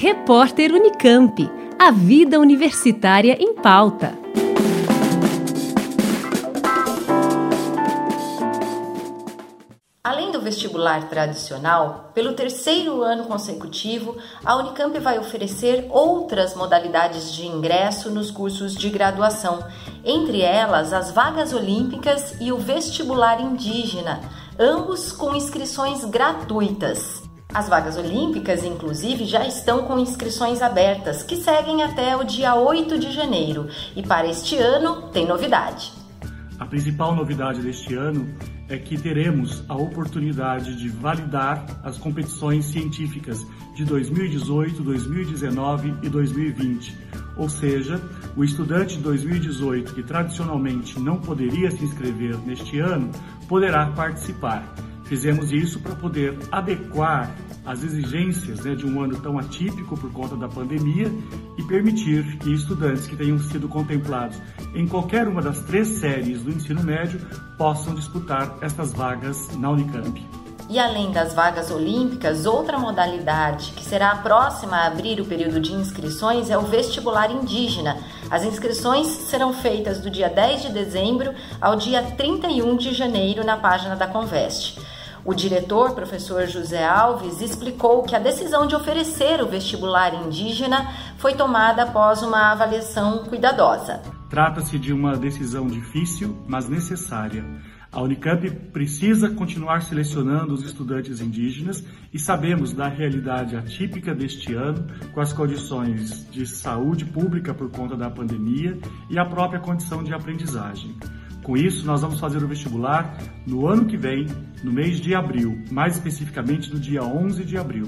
Repórter Unicamp. A vida universitária em pauta. Além do vestibular tradicional, pelo terceiro ano consecutivo, a Unicamp vai oferecer outras modalidades de ingresso nos cursos de graduação, entre elas as vagas olímpicas e o vestibular indígena, ambos com inscrições gratuitas. As vagas olímpicas, inclusive, já estão com inscrições abertas, que seguem até o dia 8 de janeiro. E para este ano, tem novidade. A principal novidade deste ano é que teremos a oportunidade de validar as competições científicas de 2018, 2019 e 2020. Ou seja, o estudante de 2018 que tradicionalmente não poderia se inscrever neste ano poderá participar. Fizemos isso para poder adequar as exigências né, de um ano tão atípico por conta da pandemia e permitir que estudantes que tenham sido contemplados em qualquer uma das três séries do ensino médio possam disputar estas vagas na Unicamp. E além das vagas olímpicas, outra modalidade que será a próxima a abrir o período de inscrições é o vestibular indígena. As inscrições serão feitas do dia 10 de dezembro ao dia 31 de janeiro na página da Conveste. O diretor, professor José Alves, explicou que a decisão de oferecer o vestibular indígena foi tomada após uma avaliação cuidadosa. Trata-se de uma decisão difícil, mas necessária. A Unicamp precisa continuar selecionando os estudantes indígenas e sabemos da realidade atípica deste ano, com as condições de saúde pública por conta da pandemia e a própria condição de aprendizagem. Com isso, nós vamos fazer o vestibular no ano que vem, no mês de abril, mais especificamente no dia 11 de abril.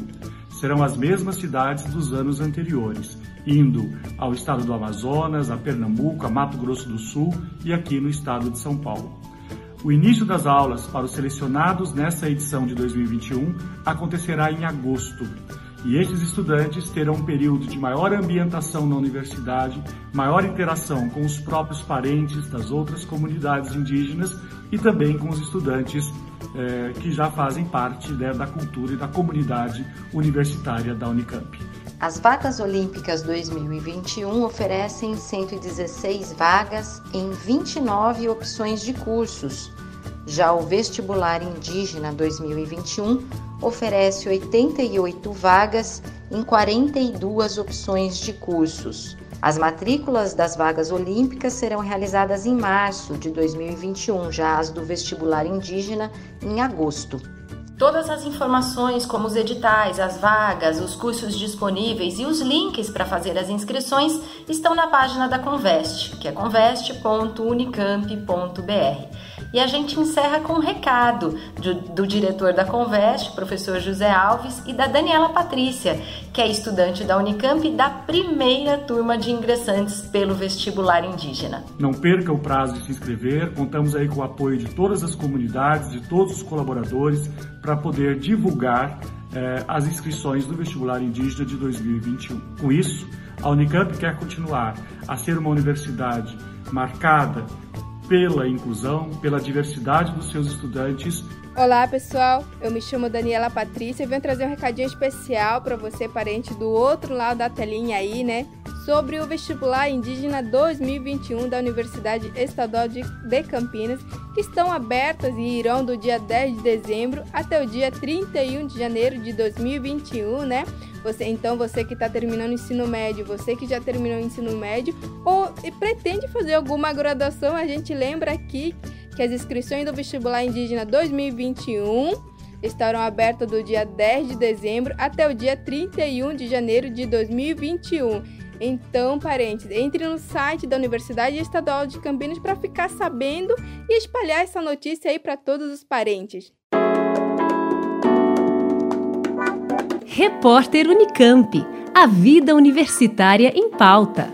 Serão as mesmas cidades dos anos anteriores, indo ao estado do Amazonas, a Pernambuco, a Mato Grosso do Sul e aqui no estado de São Paulo. O início das aulas para os selecionados nessa edição de 2021 acontecerá em agosto e estes estudantes terão um período de maior ambientação na universidade, maior interação com os próprios parentes das outras comunidades indígenas e também com os estudantes eh, que já fazem parte né, da cultura e da comunidade universitária da Unicamp. As vagas olímpicas 2021 oferecem 116 vagas em 29 opções de cursos. Já o vestibular indígena 2021 oferece 88 vagas em 42 opções de cursos. As matrículas das vagas olímpicas serão realizadas em março de 2021, já as do vestibular indígena em agosto. Todas as informações, como os editais, as vagas, os cursos disponíveis e os links para fazer as inscrições, estão na página da Conveste, que é conveste.unicamp.br. E a gente encerra com um recado do, do diretor da Conveste, professor José Alves, e da Daniela Patrícia, que é estudante da Unicamp da primeira turma de ingressantes pelo vestibular indígena. Não perca o prazo de se inscrever, contamos aí com o apoio de todas as comunidades, de todos os colaboradores, para poder divulgar eh, as inscrições do vestibular indígena de 2021. Com isso, a Unicamp quer continuar a ser uma universidade marcada pela inclusão, pela diversidade dos seus estudantes. Olá pessoal, eu me chamo Daniela Patrícia e venho trazer um recadinho especial para você, parente do outro lado da telinha aí, né? Sobre o vestibular indígena 2021 da Universidade Estadual de Campinas, estão abertas e irão do dia 10 de dezembro até o dia 31 de janeiro de 2021, né? Você, então, você que está terminando o ensino médio, você que já terminou o ensino médio ou pretende fazer alguma graduação, a gente lembra aqui que as inscrições do vestibular indígena 2021 estarão abertas do dia 10 de dezembro até o dia 31 de janeiro de 2021. Então, parentes, entre no site da Universidade Estadual de Campinas para ficar sabendo e espalhar essa notícia aí para todos os parentes. Repórter Unicamp. A vida universitária em pauta.